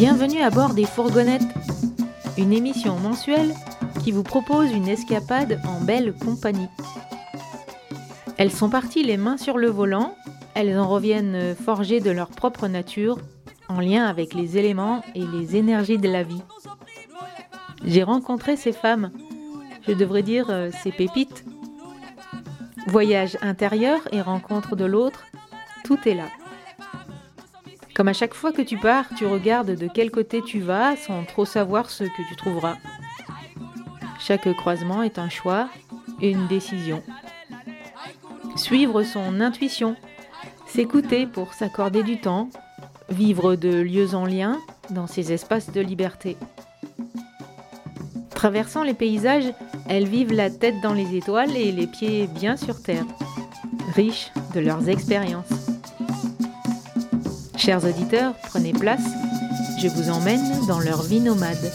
Bienvenue à bord des fourgonnettes, une émission mensuelle qui vous propose une escapade en belle compagnie. Elles sont parties les mains sur le volant, elles en reviennent forgées de leur propre nature, en lien avec les éléments et les énergies de la vie. J'ai rencontré ces femmes, je devrais dire euh, ces pépites. Voyage intérieur et rencontre de l'autre, tout est là. Comme à chaque fois que tu pars, tu regardes de quel côté tu vas sans trop savoir ce que tu trouveras. Chaque croisement est un choix et une décision. Suivre son intuition, s'écouter pour s'accorder du temps, vivre de lieux en lien dans ces espaces de liberté. Traversant les paysages, elles vivent la tête dans les étoiles et les pieds bien sur terre, riches de leurs expériences. Chers auditeurs, prenez place, je vous emmène dans leur vie nomade.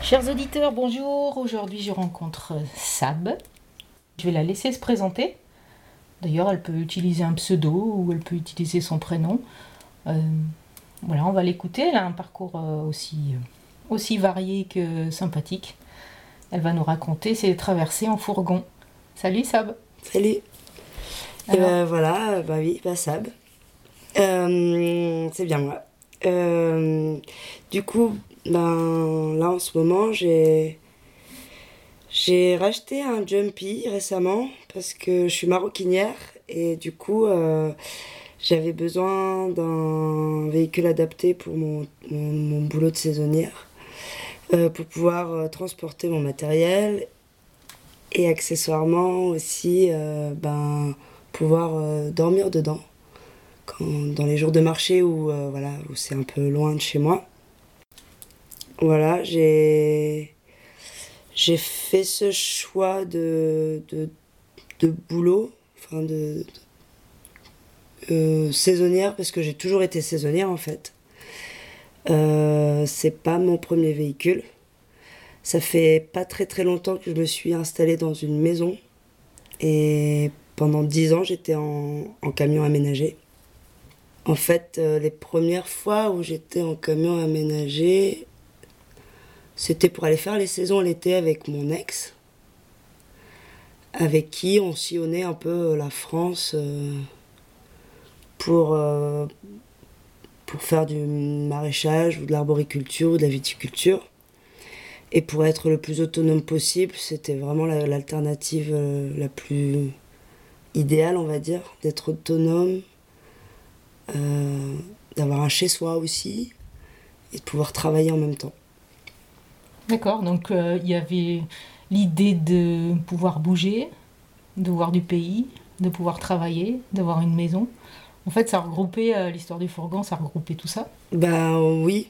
Chers auditeurs, bonjour. Aujourd'hui, je rencontre Sab. Je vais la laisser se présenter. D'ailleurs, elle peut utiliser un pseudo ou elle peut utiliser son prénom. Euh, voilà, on va l'écouter. Elle a un parcours euh, aussi, euh, aussi varié que sympathique. Elle va nous raconter ses traversées en fourgon. Salut Sab. Salut. Et ben voilà, bah oui, bah Sab. c'est bien moi. du coup, ben là en ce moment, j'ai j'ai racheté un jumpy récemment parce que je suis maroquinière et du coup j'avais besoin d'un véhicule adapté pour mon, mon, boulot de saisonnière, euh, pour pouvoir euh, transporter mon matériel et accessoirement aussi euh, ben, pouvoir dormir dedans quand, dans les jours de marché où, voilà, où c'est un peu loin de chez moi. Voilà, j'ai fait ce choix de, de, de boulot, enfin de, euh, saisonnière parce que j'ai toujours été saisonnière en fait. Euh, c'est pas mon premier véhicule. Ça fait pas très très longtemps que je me suis installée dans une maison et pendant dix ans j'étais en, camion aménagé. En fait, euh, les premières fois où j'étais en camion aménagé, c'était pour aller faire les saisons l'été avec mon ex, avec qui on sillonnait un peu la France pour, euh, pour faire du maraîchage ou de l'arboriculture ou de la viticulture. Et pour être le plus autonome possible, c'était vraiment l'alternative euh, la, plus idéale, on va dire, d'être autonome, euh, d'avoir un chez-soi aussi, et de pouvoir travailler en même temps. D'accord, donc il y avait l'idée de pouvoir bouger, de voir du pays, de pouvoir travailler, d'avoir une maison. En fait, ça regroupait euh, l'histoire du fourgon, ça regroupait tout ça Ben oui.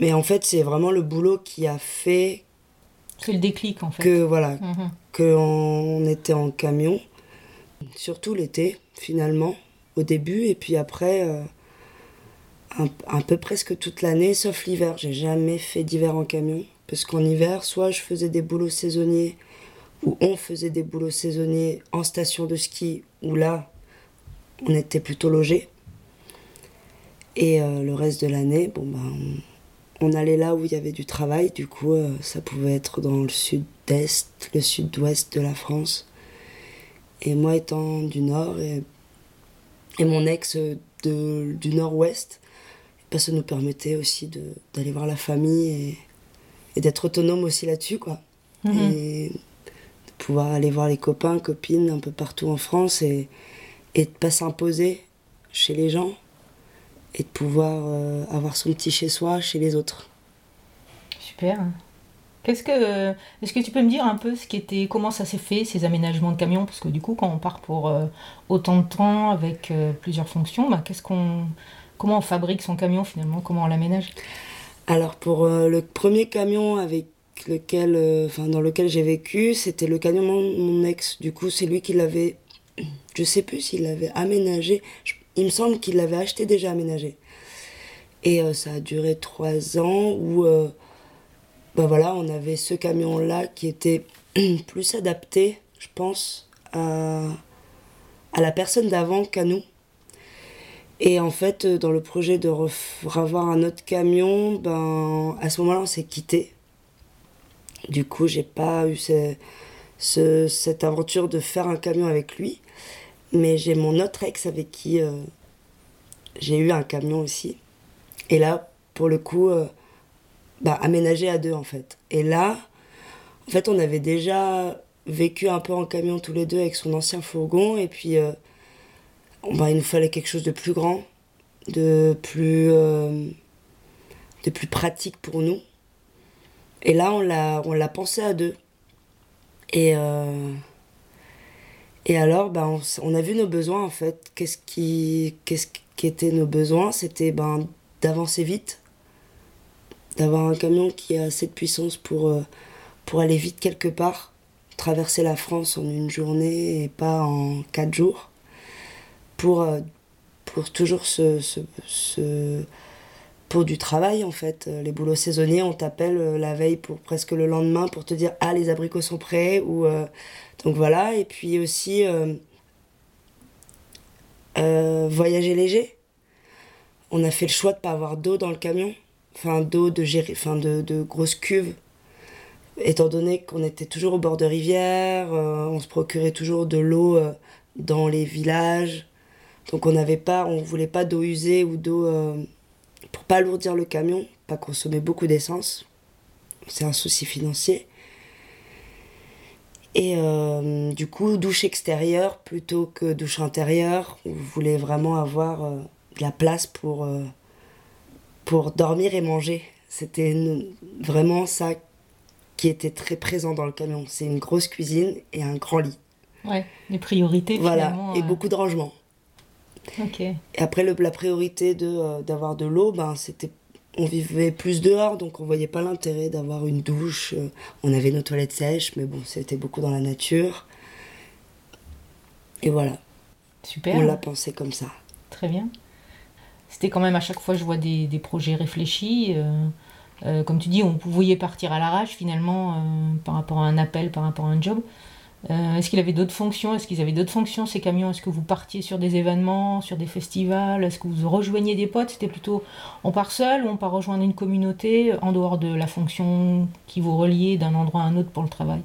Mais en fait, c'est vraiment le boulot qui a fait. C'est le déclic en fait. Que voilà, mhm. qu'on était en camion, surtout l'été finalement, au début, et puis après, euh, un, peu presque toute l'année, sauf l'hiver. J'ai jamais fait d'hiver en camion, parce qu'en hiver, soit je faisais des boulots saisonniers, ou on faisait des boulots saisonniers en station de ski, où là, on était plutôt logés. Et euh, le reste de l'année, bon ben, on, allait là où il y avait du travail. Du coup, euh, ça pouvait être dans le sud-est, le sud-ouest de la France. Et moi étant du nord et, et mon ex de, du nord-ouest, ben, ça nous permettait aussi d'aller voir la famille et, et d'être autonome aussi là-dessus, quoi. Mhm. Et de pouvoir aller voir les copains, copines un peu partout en France et, et de pas s'imposer chez les gens et de pouvoir euh, avoir son petit chez soi chez les autres. Super. Qu'est-ce que est-ce que tu peux me dire un peu ce qui était comment ça s'est fait ces aménagements de camions? Parce que du coup quand on part pour euh, autant de temps avec euh, plusieurs fonctions, bah, qu'est-ce qu'on comment on fabrique son camion finalement, comment on l'aménage? Alors pour le premier camion avec lequel enfin dans lequel j'ai vécu, c'était le camion de mon ex. Du coup, c'est lui qui l'avait je sais plus s'il l'avait aménagé. il me semble qu'il l'avait acheté déjà aménagé. Et ça a duré trois ans où bah voilà, on avait ce camion-là qui était plus adapté, je pense, à, à la personne d'avant qu'à nous. Et en fait, dans le projet de revoir un autre camion, ben, à ce moment-là, on s'est quitté. Du coup, j'ai pas eu cette aventure de faire un camion avec lui. Mais j'ai mon autre ex avec qui euh, j'ai eu un camion aussi. Et là, pour le coup, euh, bah, aménagé à deux en fait. Et là, en fait, on avait déjà vécu un peu en camion tous les deux avec son ancien fourgon. Et puis, euh, bah, il nous fallait quelque chose de plus grand, de plus, de plus pratique pour nous. Et là, on l'a, pensé à deux. Et, euh, et alors, ben, on, a vu nos besoins en fait. Qu'est-ce qui, qu'est-ce qui étaient nos besoins? C'était ben, d'avancer vite, d'avoir un camion qui a assez de puissance pour, euh, pour aller vite quelque part, traverser la France en une journée et pas en quatre jours, pour, euh, pour toujours se pour du travail en fait. Euh, les boulots saisonniers, on t'appelle euh, la veille pour presque le lendemain pour te dire ah les abricots sont prêts ou euh, donc voilà et puis aussi voyager léger. On a fait le choix de pas avoir d'eau dans le camion, enfin d'eau de gérer, enfin de, de grosses cuves. Étant donné qu'on était toujours au bord de rivière, on se procurait toujours de l'eau dans les villages, donc on n'avait pas, on voulait pas d'eau usée ou d'eau pour pas alourdir le camion, pas consommer beaucoup d'essence. C'est un souci financier. Et euh, du coup, douche extérieure plutôt que douche intérieure. On voulait vraiment avoir euh, de la place pour, euh, pour dormir et manger. C'était vraiment ça qui était très présent dans le camion. C'est une grosse cuisine et un grand lit. Ouais, les priorités. Voilà, et beaucoup de rangement. Et après, le, la priorité de, euh, d'avoir de l'eau, ben, c'était on vivait plus dehors, donc on voyait pas l'intérêt d'avoir une douche. Euh, on avait nos toilettes sèches, mais bon, c'était beaucoup dans la nature. Et voilà. Super. On l'a pensé comme ça. Très bien. C'était quand même à chaque fois, je vois des, des projets réfléchis. Euh, comme tu dis, on pouvait partir à l'arrache finalement par rapport à un appel, par rapport à un job. Euh, est-ce qu'il avait d'autres fonctions? Est-ce qu'ils avaient d'autres fonctions, ces camions? Est-ce que vous partiez sur des événements, sur des festivals? Est-ce que vous rejoigniez des potes? C'était plutôt on part seul ou on part rejoindre une communauté en dehors de la fonction qui vous reliait d'un endroit à un autre pour le travail?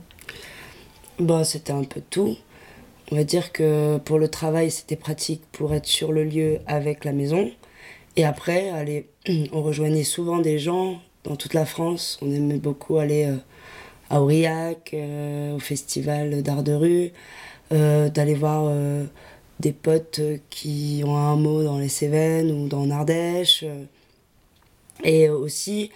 Bah, C'était un peu tout. On va dire que pour le travail, c'était pratique pour être sur le lieu avec la maison. Et après, on rejoignait souvent des gens dans toute la France. On aimait beaucoup aller euh, à Aurillac, euh, au festival d'art de rue, euh, d'aller voir euh, des potes qui ont un mot dans les Cévennes ou dans Ardèche. Et aussi,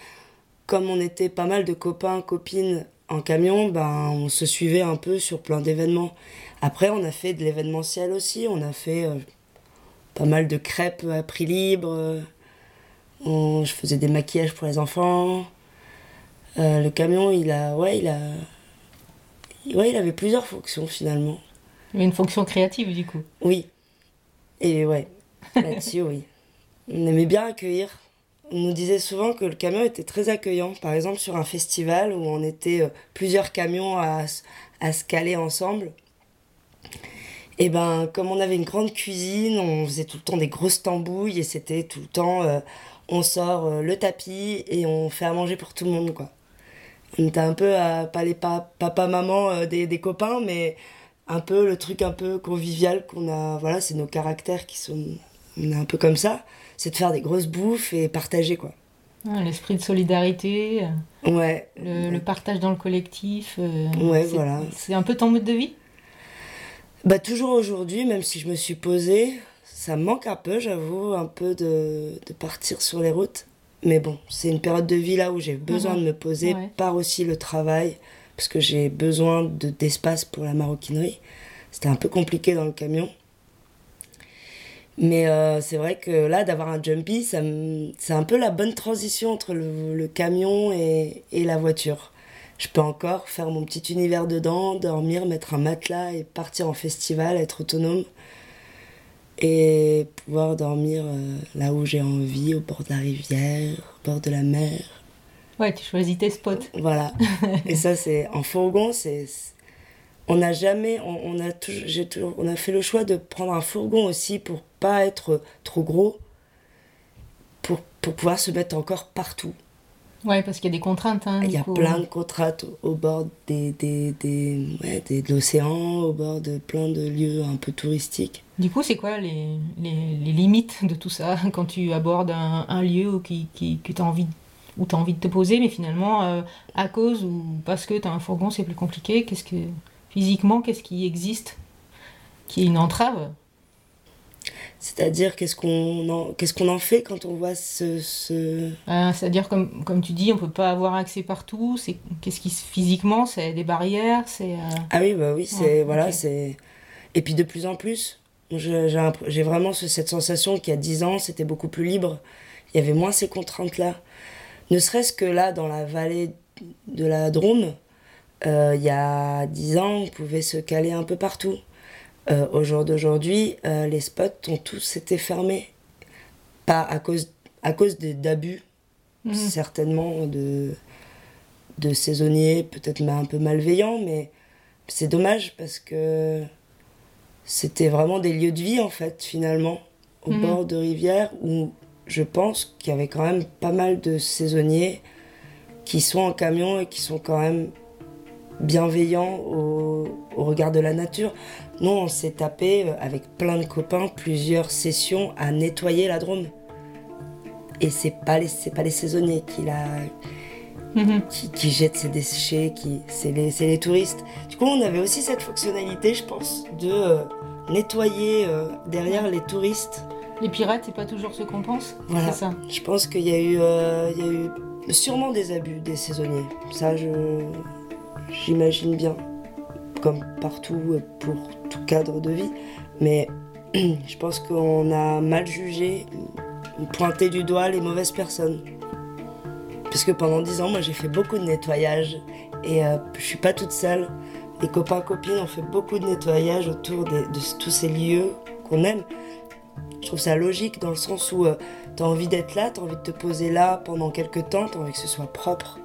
comme on était pas mal de copains, copines en camion, ben, on se suivait un peu sur plein d'événements. Après, on a fait de l'événementiel aussi. On a fait pas mal de crêpes à prix libre. je faisais des maquillages pour les enfants. Euh, le camion, il a, ouais, il a, ouais, il avait plusieurs fonctions finalement. Avait une fonction créative du coup. Oui. Et ouais, là-dessus, oui. On aimait bien accueillir. On nous disait souvent que le camion était très accueillant. Par exemple, sur un festival où on était euh, plusieurs camions à, à se caler ensemble. Et ben, comme on avait une grande cuisine, on faisait tout le temps des grosses tambouilles et c'était tout le temps, euh, on sort le tapis et on fait à manger pour tout le monde, quoi on était un peu pas les papa maman euh, des, des, copains mais un peu le truc un peu convivial qu'on a voilà c'est nos caractères qui sont on est un peu comme ça c'est de faire des grosses bouffes et partager quoi. Ah, l'esprit de solidarité euh, ouais. le, partage dans le collectif euh, ouais voilà. c'est un peu ton mode de vie? Bah toujours aujourd'hui même si je me suis posée ça me manque un peu j'avoue un peu de, de partir sur les routes mais bon, c'est une période de vie là où j'ai besoin mhm. de me poser par aussi le travail, parce que j'ai besoin d'espace pour la maroquinerie. C'était un peu compliqué dans le camion. Mais euh, c'est vrai que là, d'avoir un jumpy, c'est un peu la bonne transition entre le, camion et, et, la voiture. Je peux encore faire mon petit univers dedans, dormir, mettre un matelas et partir en festival, être autonome. Et pouvoir dormir euh, là où j'ai envie, au bord de la rivière, au bord de la mer. Ouais, tu choisis tes spots. Voilà. et ça, c'est en fourgon, c'est. On n'a jamais, on, a toujours, on a fait le choix de prendre un fourgon aussi pour pas être trop gros, pour, pour pouvoir se mettre encore partout. Ouais, parce qu'il y a des contraintes. Hein, Il y a plein de contraintes au bord des, des, des, ouais, des de l'océan, au bord de plein de lieux un peu touristiques. Du coup, c'est quoi les, les, les, limites de tout ça quand tu abordes un, un lieu qui, qui, que as envie, où tu as envie de te poser, mais finalement, euh, à cause ou parce que tu as un fourgon, c'est plus compliqué? Qu'est-ce que Physiquement, qu'est-ce qui existe qui est une entrave? C'est-à-dire, qu'est-ce qu'on en, qu'est-ce qu'on en fait quand on voit ce. ce... Euh, c'est-à-dire, comme, comme tu dis, on peut pas avoir accès partout. C'est, qu'est-ce qui, physiquement, c'est des barrières c'est, euh, Ah oui, bah oui, c'est. voilà, c'est... Et puis de plus en plus, j'ai, j'ai vraiment cette sensation qu'il y a 10 ans, c'était beaucoup plus libre. Il y avait moins ces contraintes-là. Ne serait-ce que là, dans la vallée de la Drôme, euh, il y a 10 ans, on pouvait se caler un peu partout. Euh, au jour d'aujourd'hui, euh, les spots ont tous été fermés. Pas à cause, à cause d'abus, mhm. certainement, de, de saisonniers, peut-être un peu malveillants, mais c'est dommage parce que c'était vraiment des lieux de vie, en fait, finalement, au mhm. bord de rivières où je pense qu'il y avait quand même pas mal de saisonniers qui sont en camion et qui sont quand même bienveillants au, au regard de la nature. Nous, on s'est tapé euh, avec plein de copains plusieurs sessions à nettoyer la Drôme. Et c'est pas les, pas les saisonniers qui la, mhm. qui, jettent ces déchets, qui, c'est les, les, touristes. Du coup, on avait aussi cette fonctionnalité, je pense, de euh, nettoyer euh, derrière les touristes. Les pirates, c'est pas toujours ce qu'on pense Voilà. Ça. Je pense qu'il y, a eu, il y a eu sûrement des abus des saisonniers. Ça, je, j'imagine bien comme partout pour tout cadre de vie. Mais je pense qu'on a mal jugé, pointé du doigt les mauvaises personnes. Parce que pendant dix ans, moi j'ai fait beaucoup de nettoyage et euh, je suis pas toute seule. Les copains copines ont fait beaucoup de nettoyage autour de, tous ces lieux qu'on aime. Je trouve ça logique dans le sens où euh, tu as envie d'être là, tu as envie de te poser là pendant quelques temps, tu as envie que ce soit propre.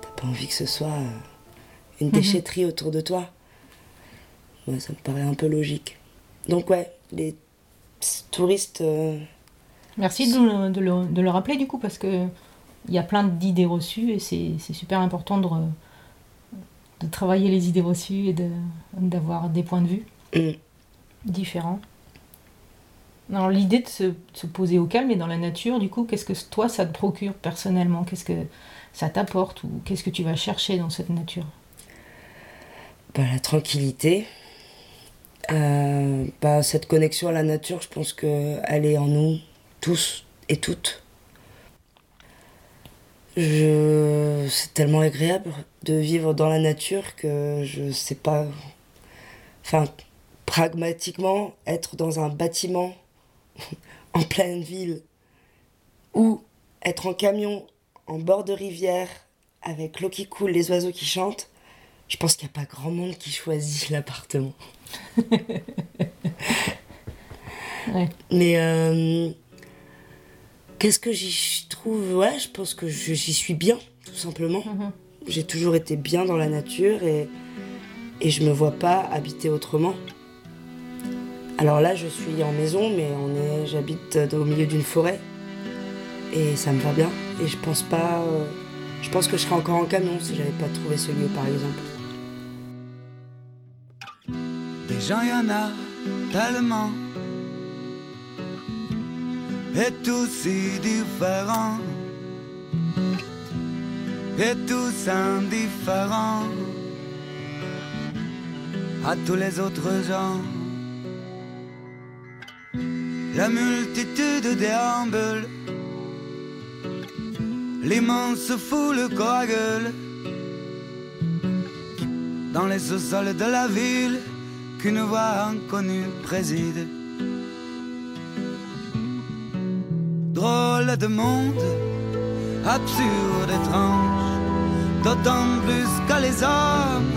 T'as pas envie que ce soit une mhm. déchetterie autour de toi ça me paraît un peu logique. Donc ouais, les touristes... Euh, Merci de, de, le, de, le, rappeler du coup, parce que il y a plein d'idées reçues et c'est super important de, de travailler les idées reçues et d'avoir des points de vue mm. différents. Alors l'idée de se, se, poser au calme et dans la nature, du coup, qu'est-ce que toi ça te procure personnellement? Qu'est-ce que ça t'apporte ou qu'est-ce que tu vas chercher dans cette nature? Bah, La tranquillité, euh, bah, cette connexion à la nature, je pense qu'elle est en nous, tous et toutes. C'est tellement agréable de vivre dans la nature que je sais pas. Enfin, pragmatiquement, être dans un bâtiment en pleine ville ou être en camion en bord de rivière avec l'eau qui coule, les oiseaux qui chantent, je pense qu'il n'y a pas grand monde qui choisit l'appartement. Mais euh, qu'est-ce que j'y trouve? Ouais, je pense que j'y suis bien, tout simplement. Mhm. J'ai toujours été bien dans la nature et, et je me vois pas habiter autrement. Alors là, je suis en maison, mais on est, j'habite au milieu d'une forêt et ça me va bien. Et je pense pas, euh, je pense que je serais encore en camion si j'avais pas trouvé ce lieu, par exemple. Des gens, y en a tellement. Et tous si différents. Et tous indifférents à tous les autres gens. La multitude déambule, l'immense foule coagule dans les sous-sols de la ville qu'une voix inconnue préside. Drôle de monde, absurde, étrange, d'autant plus qu'à les hommes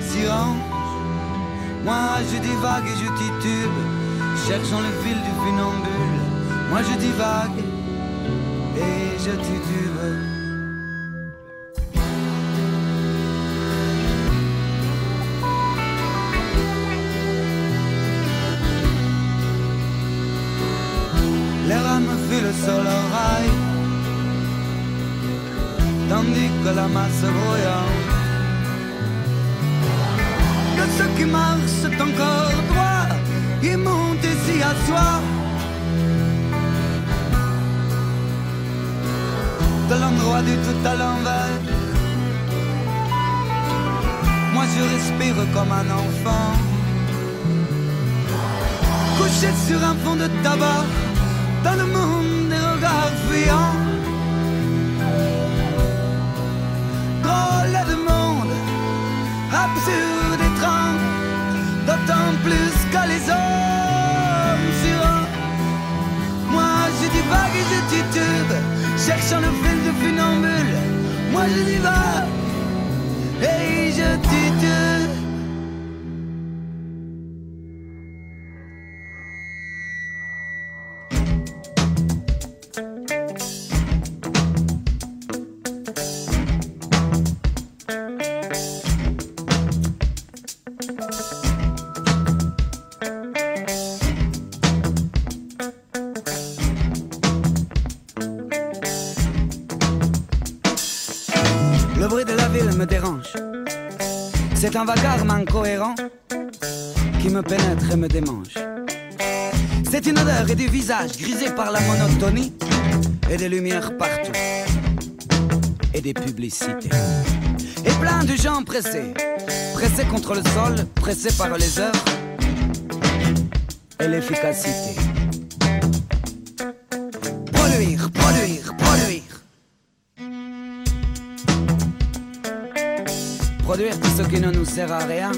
s'y rangent. Moi je divague et je titube, cherchant le fil du funambule. Moi je divague et je titube. Soi. De l'endroit du tout à l'envers. Moi je respire comme un enfant. Couché sur un fond de tabac, dans le monde des regards fuyants. Drôle de monde, absurde d'autant plus que les hommes divague et je titube, cherchant le fil de funambule. Moi je divague et je titube. Un vacarme incohérent qui me pénètre et me démange. C'est une odeur et des visages grisés par la monotonie et des lumières partout. Et des publicités. Et plein de gens pressés. Pressés contre le sol, pressés par les heures et l'efficacité. Ne nous sert à rien,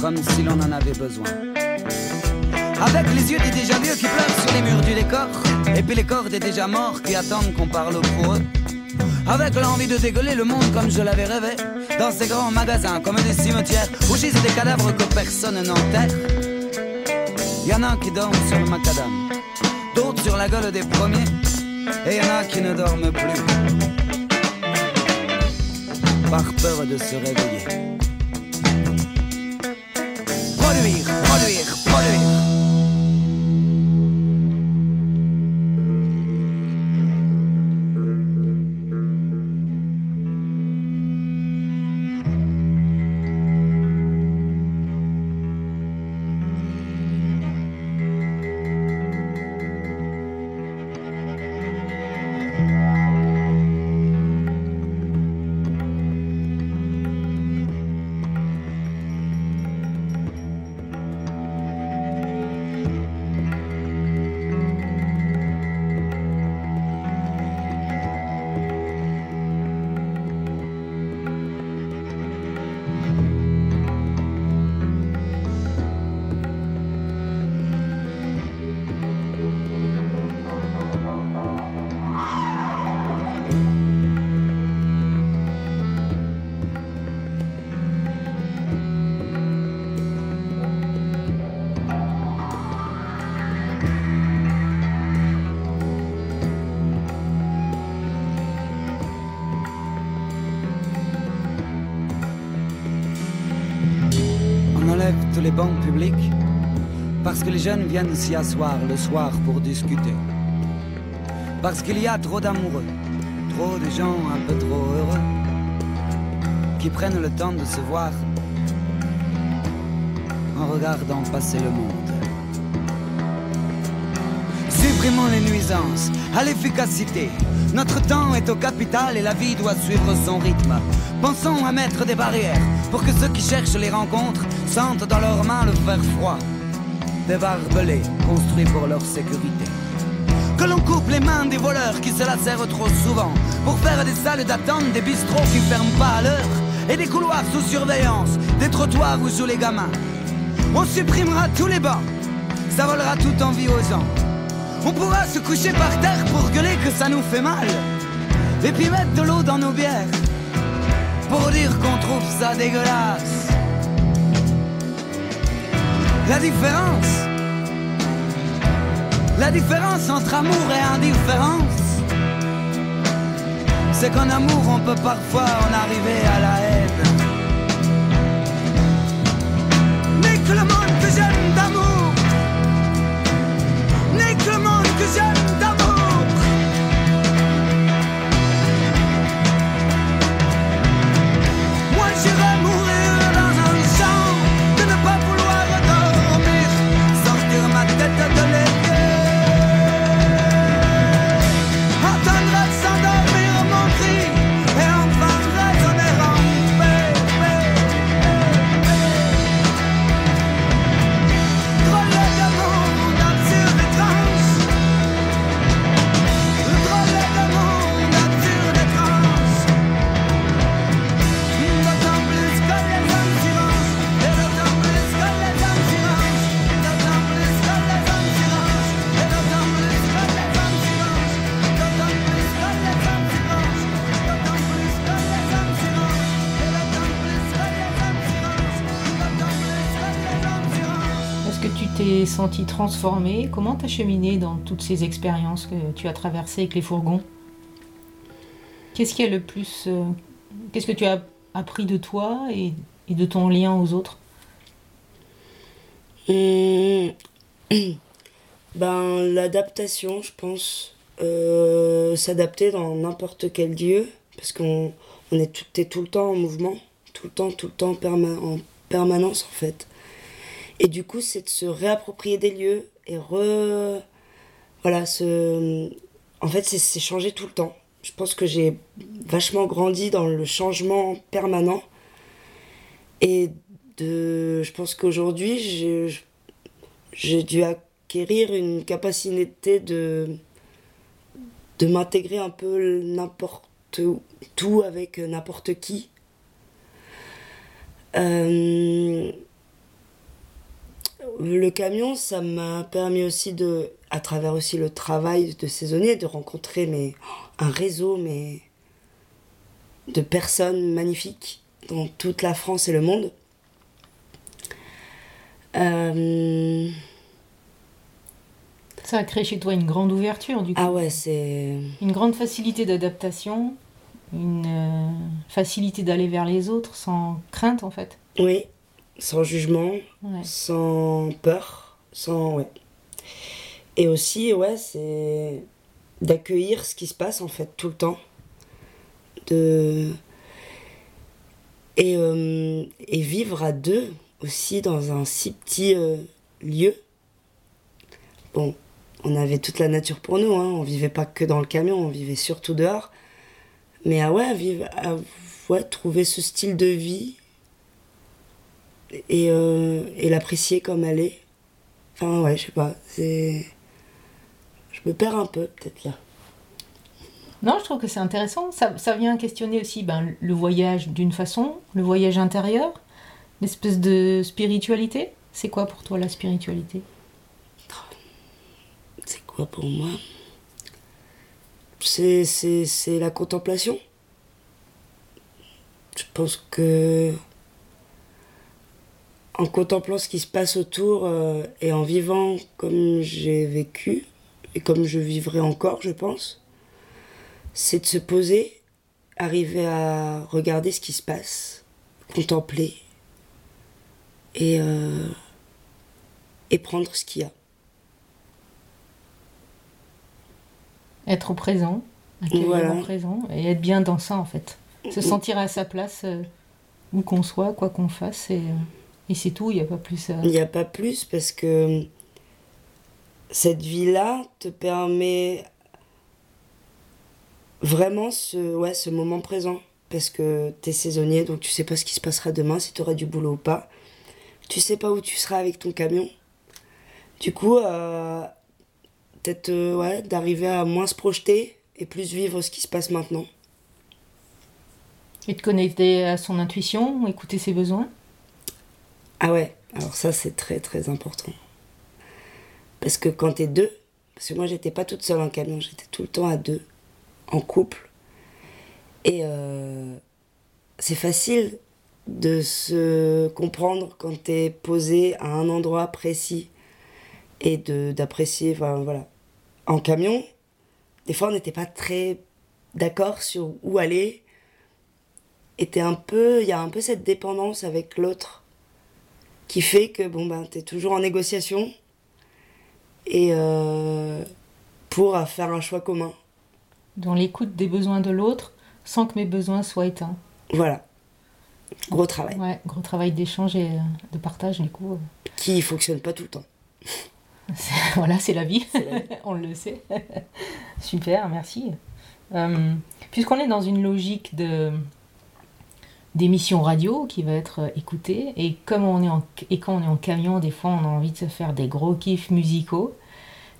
comme si l'on en avait besoin. Avec les yeux des déjà vieux qui pleurent sur les murs du décor, et puis les corps des déjà morts qui attendent qu'on parle pour eux. Avec l'envie de dégueuler le monde comme je l'avais rêvé, dans ces grands magasins comme des cimetières où gisent des cadavres que personne n'enterre. Y en a qui dorment sur le macadam, d'autres sur la gueule des premiers, et y en a qui ne dorment plus par peur de se réveiller. Orvig. Parce que les jeunes viennent s'y asseoir le soir pour discuter. Parce qu'il y a trop d'amoureux, trop de gens un peu trop heureux qui prennent le temps de se voir en regardant passer le monde. Supprimons les nuisances, à l'efficacité. Notre temps est au capital et la vie doit suivre son rythme. Pensons à mettre des barrières pour que ceux qui cherchent les rencontres sentent dans leurs mains le fer froid. Des barbelés construits pour leur sécurité. Que l'on coupe les mains des voleurs qui se la serrent trop souvent pour faire des salles d'attente, des bistrots qui ferment pas à l'heure et des couloirs sous surveillance, des trottoirs où jouent les gamins. On supprimera tous les bancs, ça volera toute envie aux gens. On pourra se coucher par terre pour gueuler que ça nous fait mal. Et puis mettre de l'eau dans nos bières pour dire qu'on trouve ça dégueulasse. La différence, La différence entre amour et indifférence, c'est qu'en amour on peut parfois en arriver à la haine. Nique le monde que j'aime d'amour, nique le monde que j'aime d'amour. Senti transformé? Comment t'as cheminé dans toutes ces expériences que tu as traversées avec les fourgons? Qu'est-ce qui est le plus... euh, Qu'est-ce que tu as appris de toi et, de ton lien aux autres? Hum, Ben, l'adaptation, je pense. Euh, S'adapter dans n'importe quel lieu. Parce qu'on on est, tout, t'es tout le temps en mouvement. Tout le temps, tout le temps en permanence, en fait. Et du coup, c'est de se réapproprier des lieux et re. Voilà, se. En fait, c'est changer tout le temps. Je pense que j'ai vachement grandi dans le changement permanent. Et de. Je pense qu'aujourd'hui, j'ai dû acquérir une capacité de. de m'intégrer un peu n'importe où, tout avec n'importe qui. Euh, le camion, ça m'a permis aussi de, à travers aussi le travail de saisonnier, de rencontrer mais, un réseau mais, de personnes magnifiques dans toute la France et le monde. Euh, Ça a créé chez toi une grande ouverture, du coup. ah ouais, c'est. Une grande facilité d'adaptation, une euh, facilité d'aller vers les autres sans crainte, en fait. Oui, sans jugement, Ouais. sans peur, sans. Ouais. Et aussi, ouais, c'est d'accueillir ce qui se passe en fait tout le temps. De. Et, euh, et vivre à deux aussi dans un si petit euh, lieu. Bon, on avait toute la nature pour nous, hein. on vivait pas que dans le camion, on vivait surtout dehors. Mais ah ouais, vivre, à, ouais, trouver ce style de vie et, euh, et l'apprécier comme elle est. Enfin, ouais, je sais pas, c'est. Je me perds un peu, peut-être là. Non, je trouve que c'est intéressant. Ça, ça vient questionner aussi ben, le voyage d'une façon, le voyage intérieur, l'espèce de spiritualité. C'est quoi pour toi la spiritualité? C'est quoi pour moi? C'est c'est- c'est la contemplation. Je pense que. En contemplant ce qui se passe autour euh, et en vivant comme j'ai vécu et comme je vivrai encore, je pense, c'est de se poser, arriver à regarder ce qui se passe, contempler et, euh, et prendre ce qu'il y a. Être au présent, accueillir Voilà. au présent et être bien dans ça en fait. Se sentir à sa place euh, où qu'on soit, quoi qu'on fasse et, et c'est tout, il n'y a pas plus à... Il n'y a pas plus parce que cette vie-là te permet vraiment ce, ouais, ce moment présent. Parce que tu es saisonnier, donc tu sais pas ce qui se passera demain, si tu auras du boulot ou pas. Tu sais pas où tu seras avec ton camion. Du coup, euh, peut-être euh, ouais, d'arriver à moins se projeter et plus vivre ce qui se passe maintenant. Et de connecter à son intuition, écouter ses besoins. Ah ouais, alors ça c'est très très important. Parce que quand t'es deux, parce que moi j'étais pas toute seule en camion, j'étais tout le temps à deux, en couple. Et euh, c'est facile de se comprendre quand t'es posé à un endroit précis et d'apprécier, enfin voilà, en camion, des fois on n'était pas très d'accord sur où aller. Et un peu, il y a un peu cette dépendance avec l'autre qui fait que bon ben t'es toujours en négociation et euh, pour faire un choix commun. Dans l'écoute des besoins de l'autre, sans que mes besoins soient éteints. Voilà. Gros travail. Ouais, gros travail d'échange et de partage du coup. Qui fonctionne pas tout le temps. voilà, c'est la vie, on le sait. Super, merci. Euh, puisqu'on est dans une logique de d'émission radio qui va être écoutée. Et comme on est en, et quand on est en camion des fois on a envie de se faire des gros kiffs musicaux.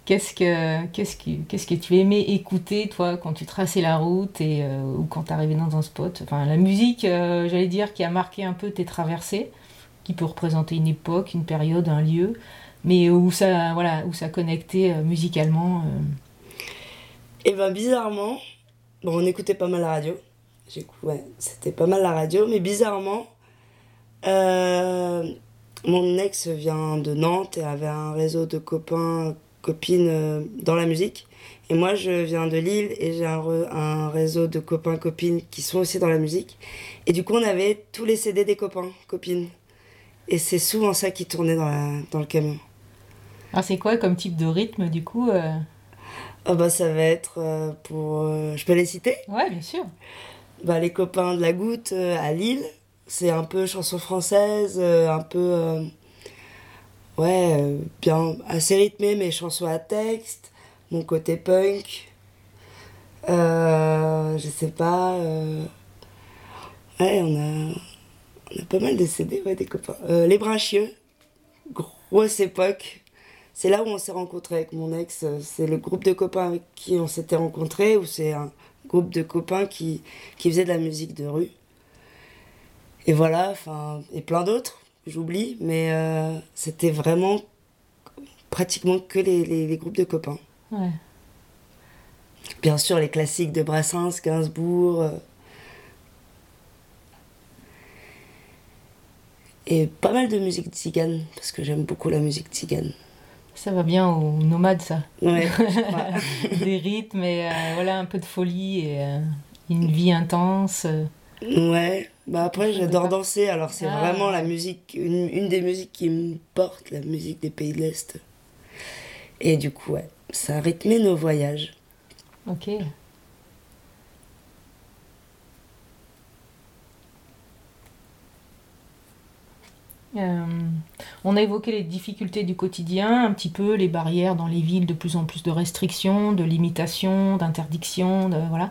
Qu'est-ce que que tu aimais écouter toi quand tu traçais la route et euh, ou quand tu arrivais dans un spot? Enfin la musique euh, j'allais dire qui a marqué un peu tes traversées qui peut représenter une époque une période un lieu mais où ça voilà où ça connectait musicalement et eh ben bizarrement Bon, on écoutait pas mal la radio. Ouais, c'était pas mal la radio, mais bizarrement, euh, mon ex vient de Nantes et avait un réseau de copains, copines euh, dans la musique. Et moi, je viens de Lille et j'ai un, un, réseau de copains, copines qui sont aussi dans la musique. Et du coup, on avait tous les CD des copains, copines. Et c'est souvent ça qui tournait dans, la, dans le camion. Alors, c'est quoi comme type de rythme, du coup euh? Ah bah ça va être euh, pour... Je peux les citer? Ouais, bien sûr. Bah les copains de la goutte euh, à Lille, c'est un peu chanson française, un peu... ouais, bien assez rythmé, mais chanson à texte. Mon côté punk. je sais pas... Ouais, on a... On a pas mal de CD, ouais, des copains. les Brinchieux, grosse époque c'est là où on s'est rencontrés avec mon ex. C'est le groupe de copains avec qui on s'était rencontrés, ou c'est un groupe de copains qui, qui faisait de la musique de rue. Et voilà, enfin, et plein d'autres, j'oublie, mais euh, c'était vraiment pratiquement que les, les, groupes de copains. Ouais. Bien sûr, les classiques de Brassens, Gainsbourg. Euh, et pas mal de musique tzigane, parce que j'aime beaucoup la musique tzigane. Ça va bien aux nomades, ça. Ouais, Des rythmes et euh, voilà, un peu de folie et euh, une vie intense. Ouais, bah après j'adore danser, alors c'est ah. vraiment la musique, une, une, des musiques qui me porte, la musique des pays de l'Est. Et du coup, ouais, ça a rythmé nos voyages. Ok. Euh, on a évoqué les difficultés du quotidien, un petit peu les barrières dans les villes, de plus en plus de restrictions, de limitations, d'interdictions, voilà.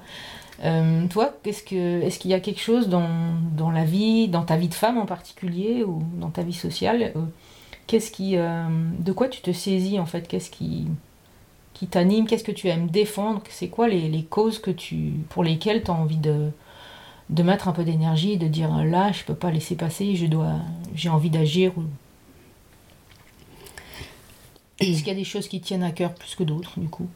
Euh, toi, qu'est-ce que, est-ce qu'il y a quelque chose dans, dans, la vie, dans ta vie de femme en particulier, ou dans ta vie sociale, euh, qu'est-ce qui, de quoi tu te saisis en fait, qu'est-ce qui, qui t'anime, qu'est-ce que tu aimes défendre, c'est quoi les, les, causes que tu, pour lesquelles tu as envie de, de mettre un peu d'énergie, de dire là, je peux pas laisser passer, je dois, j'ai envie d'agir. Est-ce qu'il y a des choses qui tiennent à cœur plus que d'autres, du coup?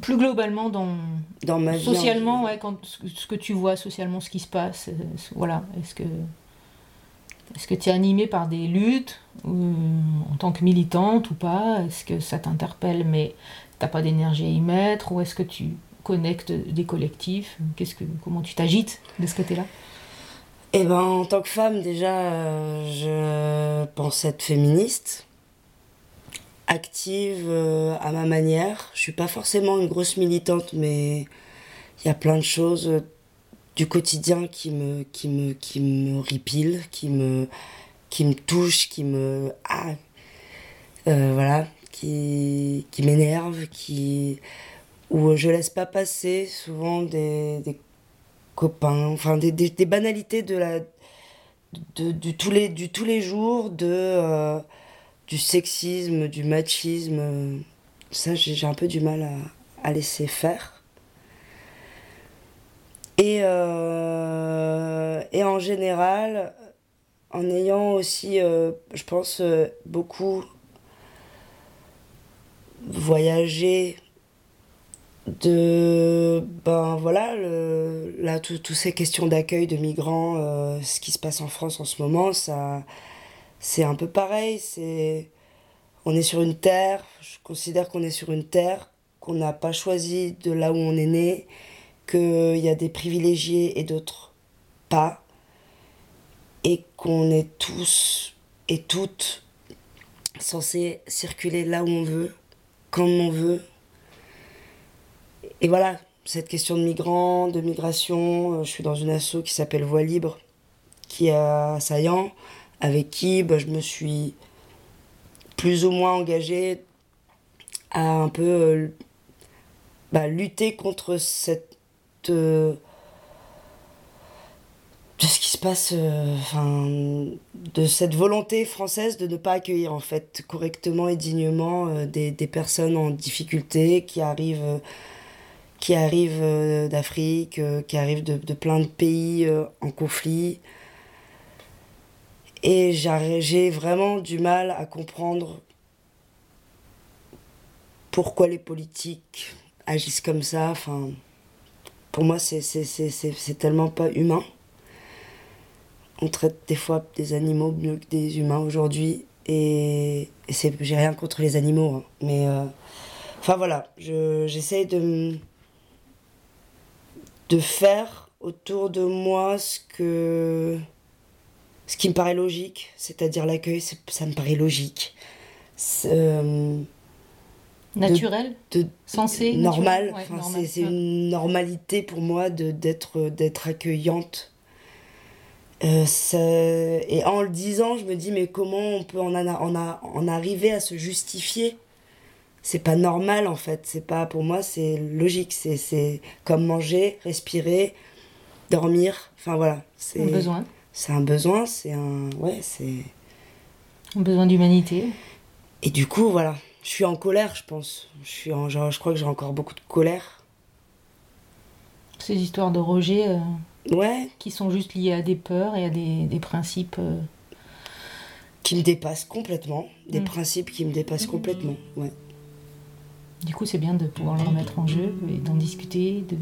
Plus globalement, dans, dans ma vie, socialement, ouais, quand, ce que tu vois socialement, ce qui se passe, euh, voilà. Est-ce que est-ce que tu es animé par des luttes en tant que militante ou pas? Est-ce que ça t'interpelle mais t'as pas d'énergie à y mettre? Ou est-ce que tu connecte des collectifs Qu'est-ce que, Comment tu t'agites de ce côté-là? Eh ben, en tant que femme, déjà, euh, je pense être féministe, active euh, à ma manière. Je suis pas forcément une grosse militante, mais il y a plein de choses euh, du quotidien qui me, qui me, qui me ripilent, qui me, qui me touchent, qui me. Ah, voilà, qui, qui m'énervent, qui où je laisse pas passer souvent des, des copains, enfin des, des, banalités de la, de, du, tous les, du tous les jours, de, euh, du sexisme, du machisme. Ça, j'ai un peu du mal à, à laisser faire. Et, euh, et en général, en ayant aussi, euh, je pense, beaucoup voyagé de ben voilà le, là toutes ces questions d'accueil de migrants euh, ce qui se passe en France en ce moment ça c'est un peu pareil on est sur une terre je considère qu'on est sur une terre qu'on n'a pas choisi de là où on est né, qu'il y a des privilégiés et d'autres pas, et qu'on est tous et toutes censés circuler là où on veut, quand on veut. Et voilà, cette question de migrants, de migration, euh, je suis dans une asso qui s'appelle Voix Libre, qui est à Saillant, avec qui bah, je me suis plus ou moins engagée à un peu euh, bah, lutter contre cette euh, de ce qui se passe, de cette volonté française de ne pas accueillir en fait correctement et dignement des, des, personnes en difficulté qui arrivent qui arrivent euh, d'Afrique, euh, qui arrivent de, de, plein de pays euh, en conflit. Et j'ai vraiment du mal à comprendre pourquoi les politiques agissent comme ça. Enfin, pour moi, c'est tellement pas humain. On traite des fois des animaux mieux que des humains aujourd'hui. Et, j'ai rien contre les animaux. Hein. mais enfin voilà, j'essaye de de faire autour de moi ce que ce qui me paraît logique, c'est-à-dire l'accueil, ça me paraît logique. Euh, naturel de, Sensé Normal. c'est une normalité pour moi d'être d'être accueillante. Euh, et en le disant, je me dis, mais comment on peut en, en, en arriver à se justifier c'est pas normal en fait. C'est pas pour moi, c'est logique. C'est comme manger, respirer, dormir. Enfin voilà. C'est un besoin. C'est un besoin. C'est un ouais. C'est un besoin d'humanité. Et du coup voilà, je suis en colère, je pense. Je suis en genre, je crois que j'ai encore beaucoup de colère. Ces histoires de rejet. Euh, ouais. Qui sont juste liées à des peurs et à des, des principes. Euh, qui me dépassent complètement. Des mm. principes qui me dépassent complètement. Ouais. Du coup, c'est bien de pouvoir le remettre en jeu et d'en discuter. De...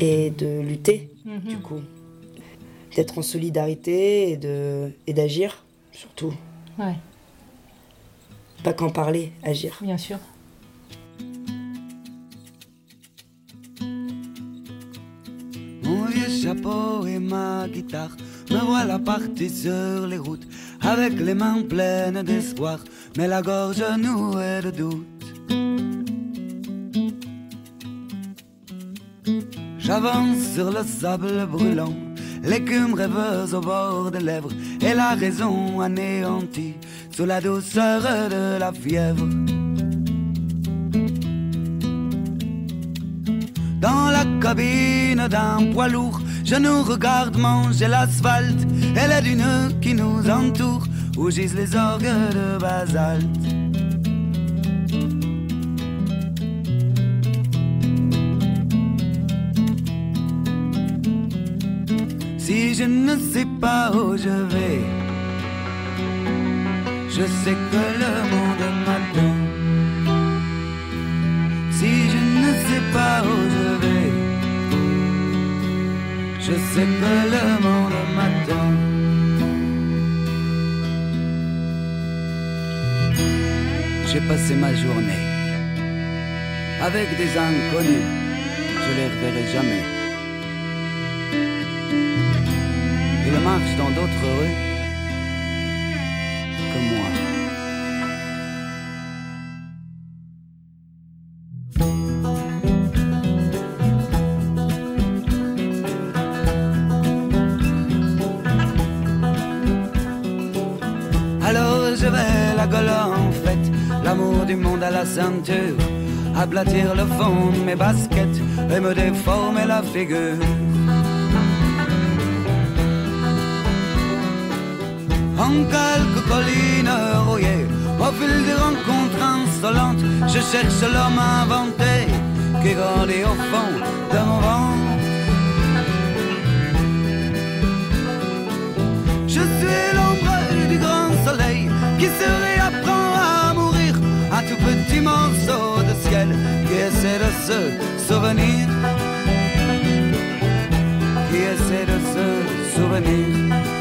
Et de lutter, mhm. du coup. D'être en solidarité et, de, et d'agir, surtout. Ouais. Pas qu'en parler, agir. Bien sûr. Mon vieux chapeau et ma guitare, me voilà parti sur les routes, avec les mains pleines d'espoir, mais la gorge nouée de doute. J'avance sur le sable brûlant, l'écume rêveuse au bord des lèvres, et la raison anéantie sous la douceur de la fièvre. Dans la cabine d'un poids lourd, je nous regarde manger l'asphalte et les dunes qui nous entourent, où gisent les orgues de basalte. Si je ne sais pas où je vais, je sais que le monde m'attend. Si je ne sais pas où je vais, je sais que le monde m'attend. J'ai passé ma journée avec des inconnus, je les reverrai jamais. Il marche dans d'autres rues que moi. Alors je vais la gueule en fête, l'amour du monde à la ceinture, aplatir le fond de mes baskets et me déformer la figure. En quelques collines rouillées. Au fil des rencontres insolentes, je cherche l'homme inventé qui grandit au fond de mon ventre. Je suis l'ombre du grand soleil qui se réapprend à mourir. Un tout petit morceau de ciel qui essaie de se souvenir. Qui essaie de se souvenir.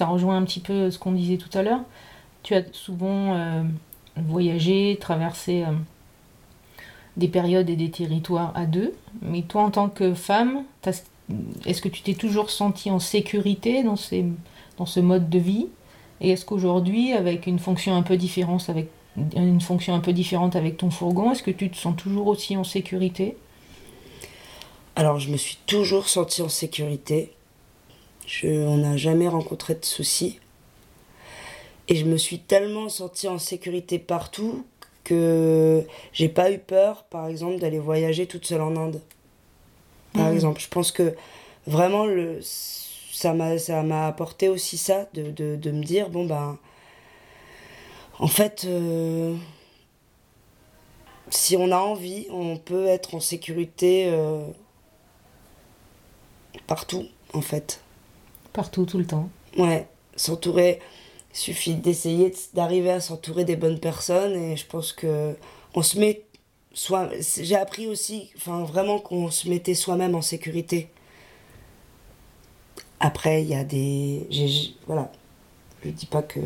Ça rejoint un petit peu ce qu'on disait tout à l'heure. Tu as souvent euh, voyagé, traversé euh, des périodes et des territoires à deux. Mais toi, en tant que femme, est-ce que tu t'es toujours sentie en sécurité dans ce mode de vie? Et est-ce qu'aujourd'hui, avec une fonction un peu différente avec une fonction un peu différente avec ton fourgon, est-ce que tu te sens toujours aussi en sécurité? Alors, je me suis toujours sentie en sécurité. Je, on n'a jamais rencontré de soucis. Et je me suis tellement sentie en sécurité partout que j'ai pas eu peur, par exemple, d'aller voyager toute seule en Inde. Par Mhm. exemple, je pense que vraiment, le, ça m'a ça m'a apporté aussi ça, de, de, de me dire, bon, ben, en fait, euh, si on a envie, on peut être en sécurité euh, partout, en fait. Partout, tout le temps. Ouais, s'entourer, il suffit d'essayer de- d'arriver à s'entourer des bonnes personnes et je pense que on se met soi j'ai appris aussi enfin vraiment qu'on se mettait soi-même en sécurité. Après, il y a des voilà, je dis pas que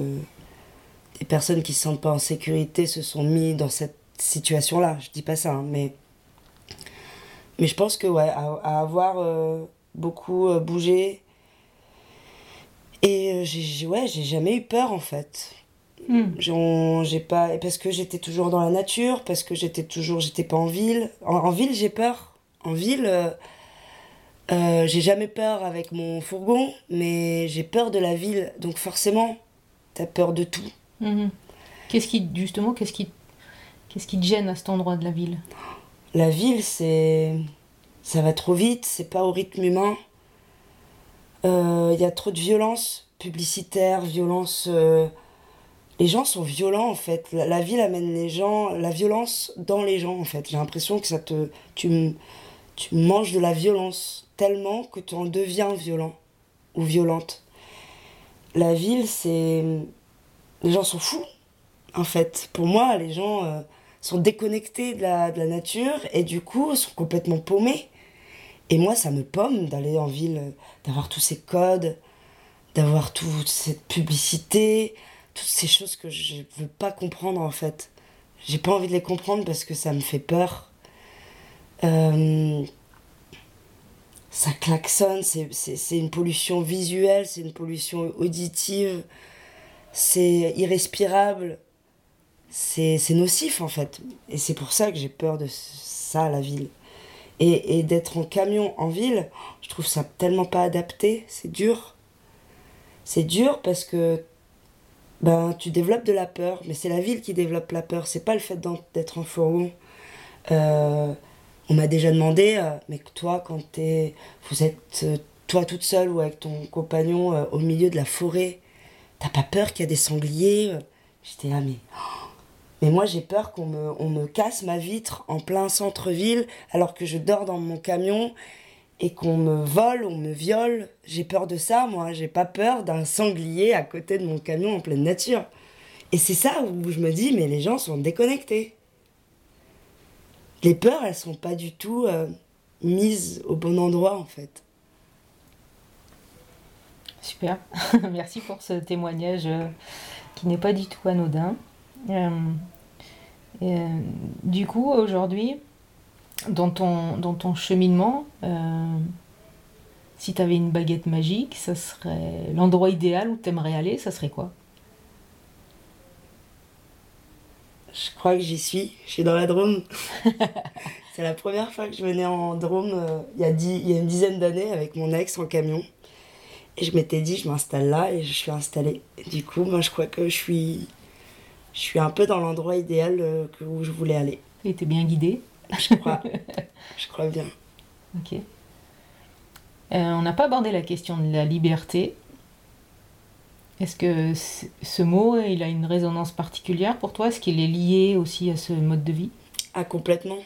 des personnes qui se sentent pas en sécurité se sont mis dans cette situation-là, je dis pas ça, hein, mais mais je pense que ouais, à, à avoir euh, beaucoup euh, bougé, et euh, j'ai, ouais, j'ai jamais eu peur en fait. Hmm. J'ai pas parce que j'étais toujours dans la nature, parce que j'étais toujours, j'étais pas en ville. En, en ville, j'ai peur. En ville, euh, euh, j'ai jamais peur avec mon fourgon, mais j'ai peur de la ville. Donc forcément, t'as peur de tout. Mhm. Qu'est-ce qui, justement, qu'est-ce qui, qu'est-ce qui te gêne à cet endroit de la ville? La ville, c'est, ça va trop vite, c'est pas au rythme humain. Euh, Il y a trop de violence publicitaire, violence. euh, Les gens sont violents en fait. La, ville amène les gens, la violence dans les gens en fait. J'ai l'impression que ça te, tu, manges de la violence tellement que tu en deviens violent ou violente. La ville, c'est, les gens sont fous en fait. Pour moi, les gens euh, sont déconnectés de la, de la nature et du coup sont complètement paumés. Et moi, ça me pomme d'aller en ville, d'avoir tous ces codes, d'avoir toute cette publicité, toutes ces choses que je veux pas comprendre en fait. J'ai pas envie de les comprendre parce que ça me fait peur. Euh, ça klaxonne, c'est- une pollution visuelle, c'est une pollution auditive, c'est irrespirable, c'est nocif en fait. Et c'est pour ça que j'ai peur de ça, la ville. Et, et d'être en camion en ville, je trouve ça tellement pas adapté, c'est dur. C'est dur parce que ben, tu développes de la peur, mais c'est la ville qui développe la peur, c'est pas le fait d'être en fourgon. Euh, on m'a déjà demandé, euh, mais toi, quand t'es, vous êtes euh, toi toute seule ou avec ton compagnon au milieu de la forêt, t'as pas peur qu'il y a des sangliers J'étais là, mais. oh. Mais moi, j'ai peur qu'on me, on me casse ma vitre en plein centre-ville alors que je dors dans mon camion et qu'on me vole, on me viole. J'ai peur de ça, moi. J'ai pas peur d'un sanglier à côté de mon camion en pleine nature. Et c'est ça où je me dis, mais les gens sont déconnectés. Les peurs, elles sont pas du tout euh, mises au bon endroit, en fait. Super, merci pour ce témoignage euh, qui n'est pas du tout anodin. Euh, euh, du coup, aujourd'hui, dans ton, dans ton cheminement, euh, si tu avais une baguette magique, ça serait l'endroit idéal où tu aimerais aller, ça serait quoi? Je crois que j'y suis. Je suis dans la Drôme. c'est la première fois que je venais en Drôme euh, il, y a y a une dizaine d'années avec mon ex en camion. Et je m'étais dit, je m'installe là et je suis installée. Du coup, moi, je crois que je suis, je suis un peu dans l'endroit idéal euh, où je voulais aller. Et t'es bien guidé Je crois. je crois bien. Ok. on n'a pas abordé la question de la liberté. Est-ce que ce mot, il a une résonance particulière pour toi? Est-ce qu'il est lié aussi à ce mode de vie? Ah, complètement.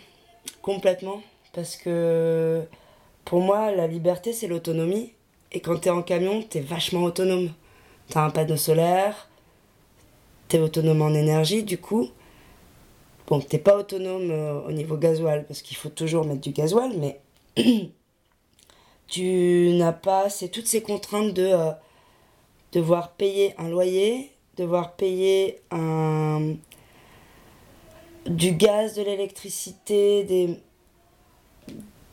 Complètement. Parce que pour moi, la liberté, c'est l'autonomie. Et quand tu es en camion, tu es vachement autonome. Tu as un panneau solaire, tu es autonome en énergie, du coup. Bon, t'es pas autonome euh, au niveau gasoil, parce qu'il faut toujours mettre du gasoil, mais tu n'as pas c'est toutes ces contraintes de euh, devoir payer un loyer, devoir payer un, du gaz, de l'électricité, des,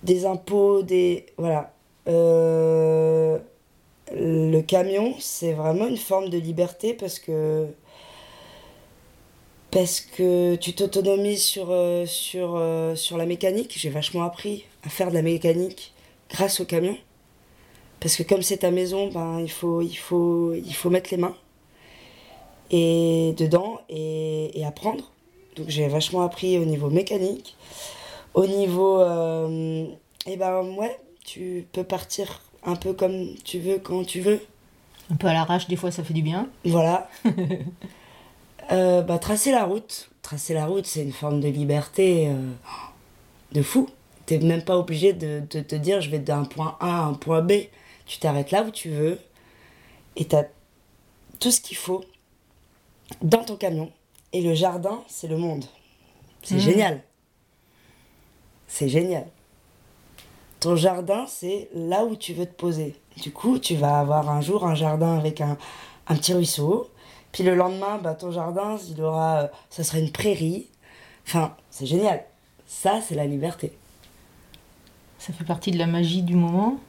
des impôts, des. Voilà. Euh, le camion, c'est vraiment une forme de liberté parce que. Parce que tu t'autonomises sur, euh, sur, euh, sur la mécanique. J'ai vachement appris à faire de la mécanique grâce au camion. Parce que comme c'est ta maison, ben, il, faut, il, faut, il faut mettre les mains et dedans et, et apprendre. Donc j'ai vachement appris au niveau mécanique. Au niveau... Euh, eh ben ouais, tu peux partir un peu comme tu veux, quand tu veux. Un peu à l'arrache, des fois ça fait du bien. Voilà. euh, bah, tracer la route. Tracer la route, c'est une forme de liberté euh, de fou. T'es même pas obligé de, de, te dire je vais d'un point A à un point B. Tu t'arrêtes là où tu veux et t'as tout ce qu'il faut dans ton camion. Et le jardin, c'est le monde. C'est mmh. génial. C'est génial. Ton jardin, c'est là où tu veux te poser. Du coup, tu vas avoir un jour un jardin avec un, un petit ruisseau. Puis le lendemain, bah, ton jardin, il aura, euh, ça sera une prairie. Enfin, c'est génial. Ça, c'est la liberté. Ça fait partie de la magie du moment.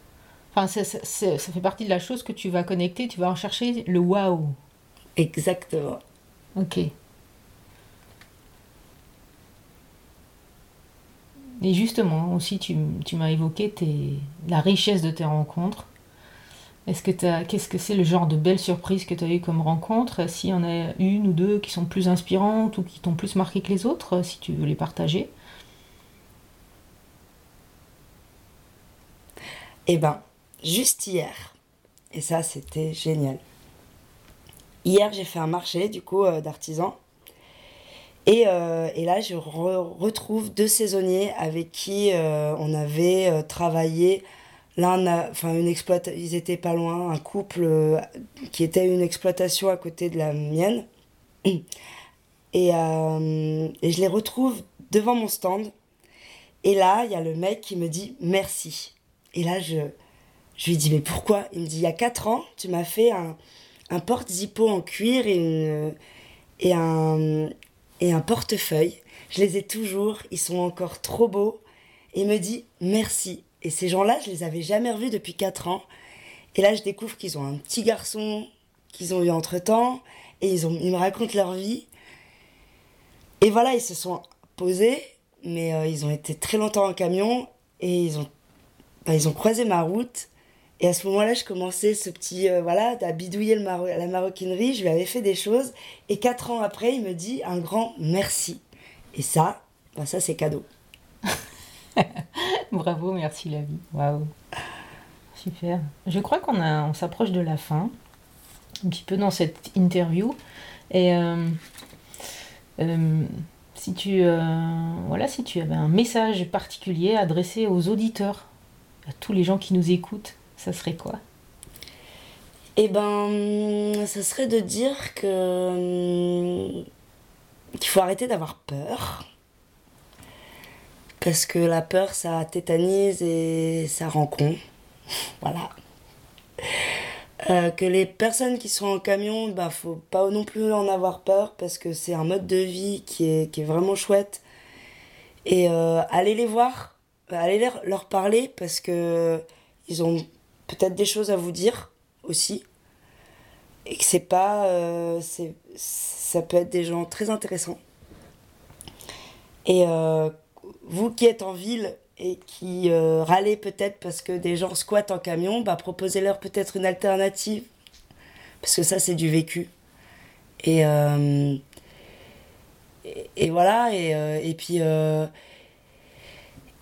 Enfin, ça, ça, ça, fait partie de la chose que tu vas connecter, tu vas en chercher le waouh. Exactement. Ok. Et justement, aussi, tu, tu m'as évoqué tes, la richesse de tes rencontres. Est-ce que qu'est-ce que c'est le genre de belles surprises que tu as eu comme rencontre? S'il y en a une ou deux qui sont plus inspirantes ou qui t'ont plus marqué que les autres, si tu veux les partager Eh ben, juste hier. Et ça, c'était génial. Hier, j'ai fait un marché, du coup, euh, d'artisans. Et, euh, et, là, je re retrouve deux saisonniers avec qui euh, on avait euh, travaillé. L'un, enfin, une exploitation, ils étaient pas loin, un couple euh, qui était une exploitation à côté de la mienne. Et, euh, et je les retrouve devant mon stand. Et là, il y a le mec qui me dit merci. Et là, je, je lui dis, mais pourquoi? Il me dit, il y a 4 ans, tu m'as fait un, un porte-zippo en cuir et, une, et, un, et un portefeuille. Je les ai toujours, ils sont encore trop beaux. Et il me dit, merci. Et ces gens-là, je les avais jamais revus depuis 4 ans. Et là, je découvre qu'ils ont un petit garçon qu'ils ont eu entre-temps. Et ils, me racontent leur vie. Et voilà, ils se sont posés, mais euh, ils ont été très longtemps en camion. Et ils ont, bah, ils ont croisé ma route. Et à ce moment-là, je commençais ce petit, euh, voilà, à bidouiller la maroquinerie. Je lui avais fait des choses. Et quatre ans après, il me dit un grand merci. Et ça, bah, ça c'est cadeau. Bravo, merci la vie. Waouh. Super. Je crois qu'on on s'approche de la fin, un petit peu dans cette interview. Et euh, euh, si tu, euh, si tu avais un message particulier adressé aux auditeurs, à tous les gens qui nous écoutent, ça serait quoi? Eh ben, ça serait de dire que qu'il faut arrêter d'avoir peur. Parce que la peur, ça tétanise et ça rend con. voilà. Euh, que les personnes qui sont en camion, bah faut pas non plus en avoir peur parce que c'est un mode de vie qui est, qui est vraiment chouette. Et euh, allez les voir, allez leur, leur parler parce que ils ont peut-être des choses à vous dire aussi. Et que c'est pas. Euh, ça peut être des gens très intéressants. Et vous qui êtes en ville et qui euh, râlez peut-être parce que des gens squattent en camion, bah, proposez-leur peut-être une alternative. Parce que ça, c'est du vécu. Et, euh, et, voilà. Et, euh, et puis.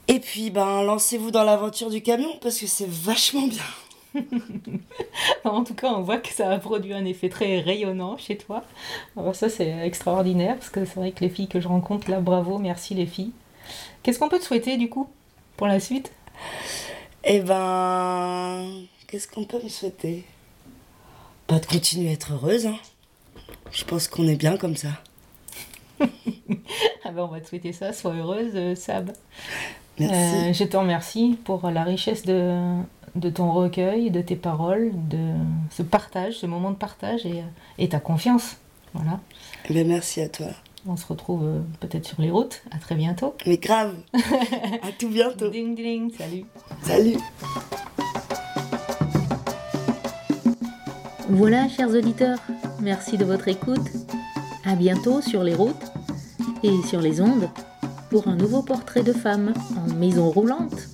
Et puis, ben, lancez-vous dans l'aventure du camion parce que c'est vachement bien. en tout cas, on voit que ça a produit un effet très rayonnant chez toi. Alors ça, c'est extraordinaire parce que c'est vrai que les filles que je rencontre là, bravo, merci les filles. Qu'est-ce qu'on peut te souhaiter du coup pour la suite? Eh ben, qu'est-ce qu'on peut me souhaiter? Pas de continuer à être heureuse. Hein. Je pense qu'on est bien comme ça. ah ben on va te souhaiter ça, sois heureuse, euh, Sab. Merci. Euh, je te remercie pour la richesse de, de ton recueil, de tes paroles, de ce partage, ce moment de partage et, et ta confiance. Voilà. Eh ben, merci à toi. On se retrouve euh, peut-être sur les routes. À très bientôt. Mais grave. à tout bientôt. Ding ding. Salut. Salut. Voilà, chers auditeurs. Merci de votre écoute. À bientôt sur les routes et sur les ondes pour un nouveau portrait de femme en maison roulante.